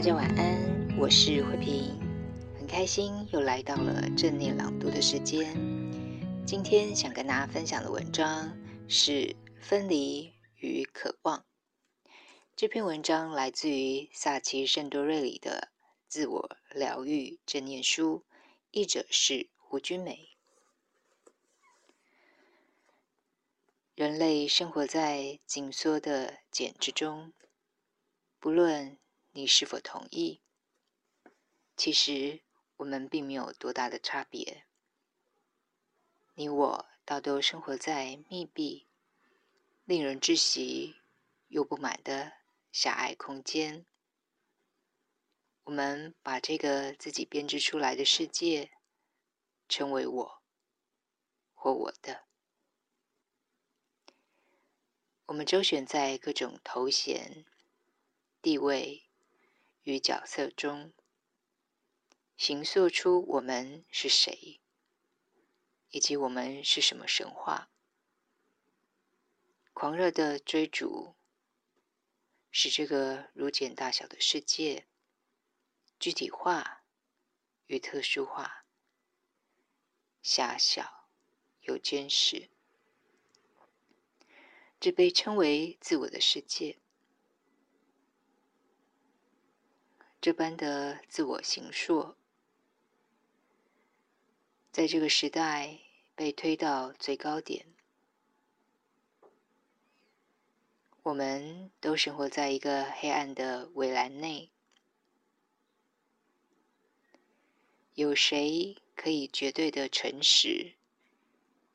大家晚安，我是慧萍，很开心又来到了正念朗读的时间。今天想跟大家分享的文章是《分离与渴望》。这篇文章来自于萨奇圣多瑞里的《自我疗愈正念书》，译者是胡君美。人类生活在紧缩的茧之中，不论。你是否同意？其实我们并没有多大的差别。你我大都生活在密闭、令人窒息又不满的狭隘空间。我们把这个自己编织出来的世界称为“我”或“我的”。我们周旋在各种头衔、地位。与角色中，形塑出我们是谁，以及我们是什么神话。狂热的追逐，使这个如茧大小的世界具体化与特殊化，狭小又坚实。这被称为自我的世界。这般的自我形塑，在这个时代被推到最高点。我们都生活在一个黑暗的围栏内。有谁可以绝对的诚实，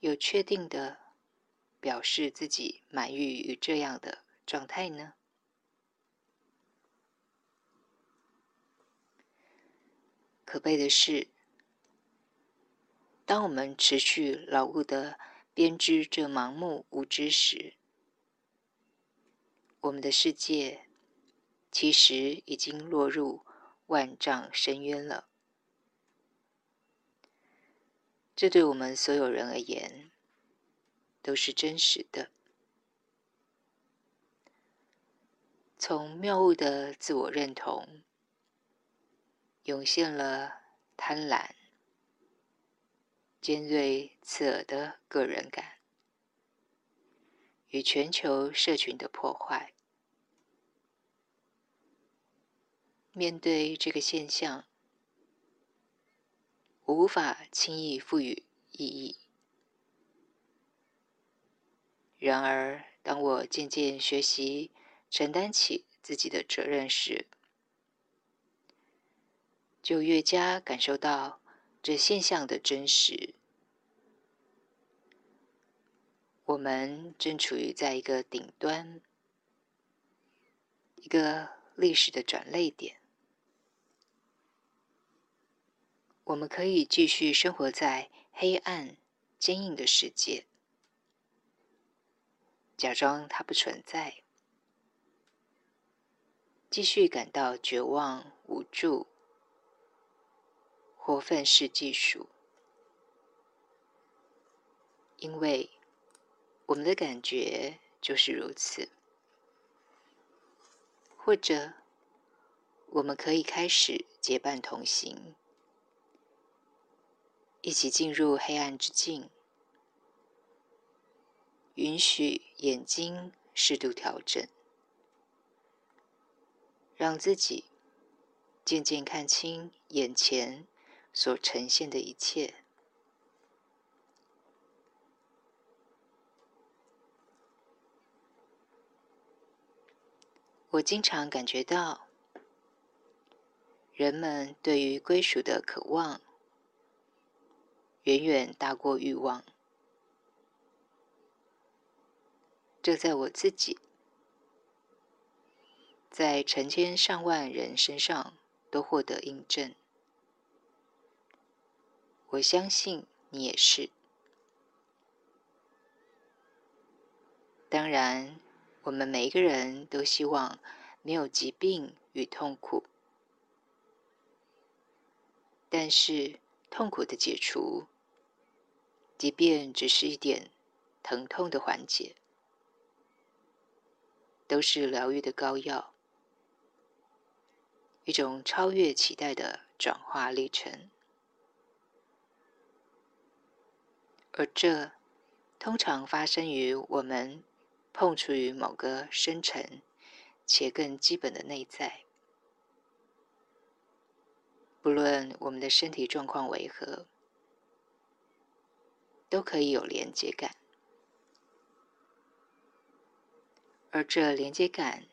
有确定的表示自己满意于这样的状态呢？可悲的是，当我们持续牢固地编织这盲目无知时，我们的世界其实已经落入万丈深渊了。这对我们所有人而言都是真实的。从谬误的自我认同。涌现了贪婪、尖锐刺耳的个人感与全球社群的破坏。面对这个现象，我无法轻易赋予意义。然而，当我渐渐学习承担起自己的责任时，就越加感受到这现象的真实。我们正处于在一个顶端，一个历史的转捩点。我们可以继续生活在黑暗、坚硬的世界，假装它不存在，继续感到绝望、无助。或愤世嫉俗，因为我们的感觉就是如此。或者，我们可以开始结伴同行，一起进入黑暗之境，允许眼睛适度调整，让自己渐渐看清眼前。所呈现的一切，我经常感觉到，人们对于归属的渴望，远远大过欲望。这在我自己，在成千上万人身上都获得印证。我相信你也是。当然，我们每一个人都希望没有疾病与痛苦，但是痛苦的解除，即便只是一点疼痛的缓解，都是疗愈的膏药，一种超越期待的转化历程。而这通常发生于我们碰触于某个深沉且更基本的内在，不论我们的身体状况为何，都可以有连接感。而这连接感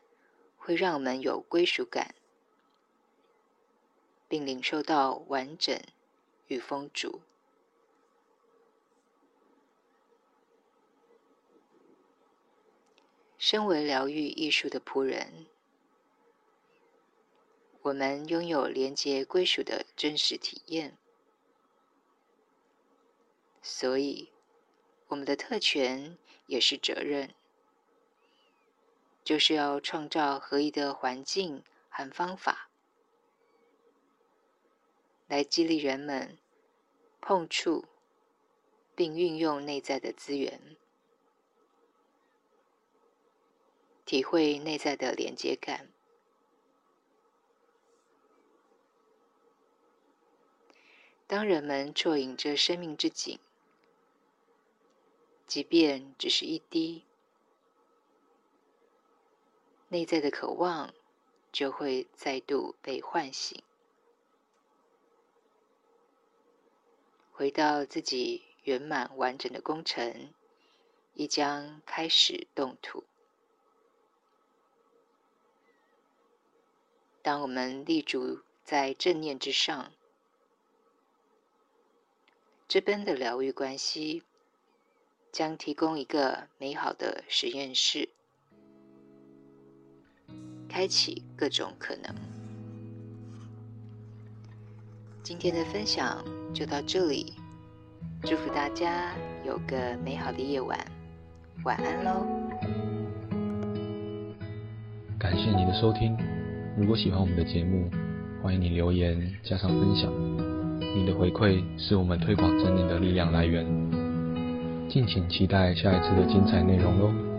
会让我们有归属感，并领受到完整与丰足。身为疗愈艺术的仆人，我们拥有连接归属的真实体验，所以我们的特权也是责任。就是要创造合宜的环境和方法，来激励人们碰触并运用内在的资源，体会内在的连接感。当人们啜饮着生命之井，即便只是一滴。内在的渴望就会再度被唤醒，回到自己圆满完整的工程，亦将开始动土。当我们立足在正念之上，这边的疗愈关系将提供一个美好的实验室。开启各种可能。今天的分享就到这里，祝福大家有个美好的夜晚，晚安喽！感谢你的收听，如果喜欢我们的节目，欢迎你留言加上分享，你的回馈是我们推广正念的力量来源。敬请期待下一次的精彩内容喽！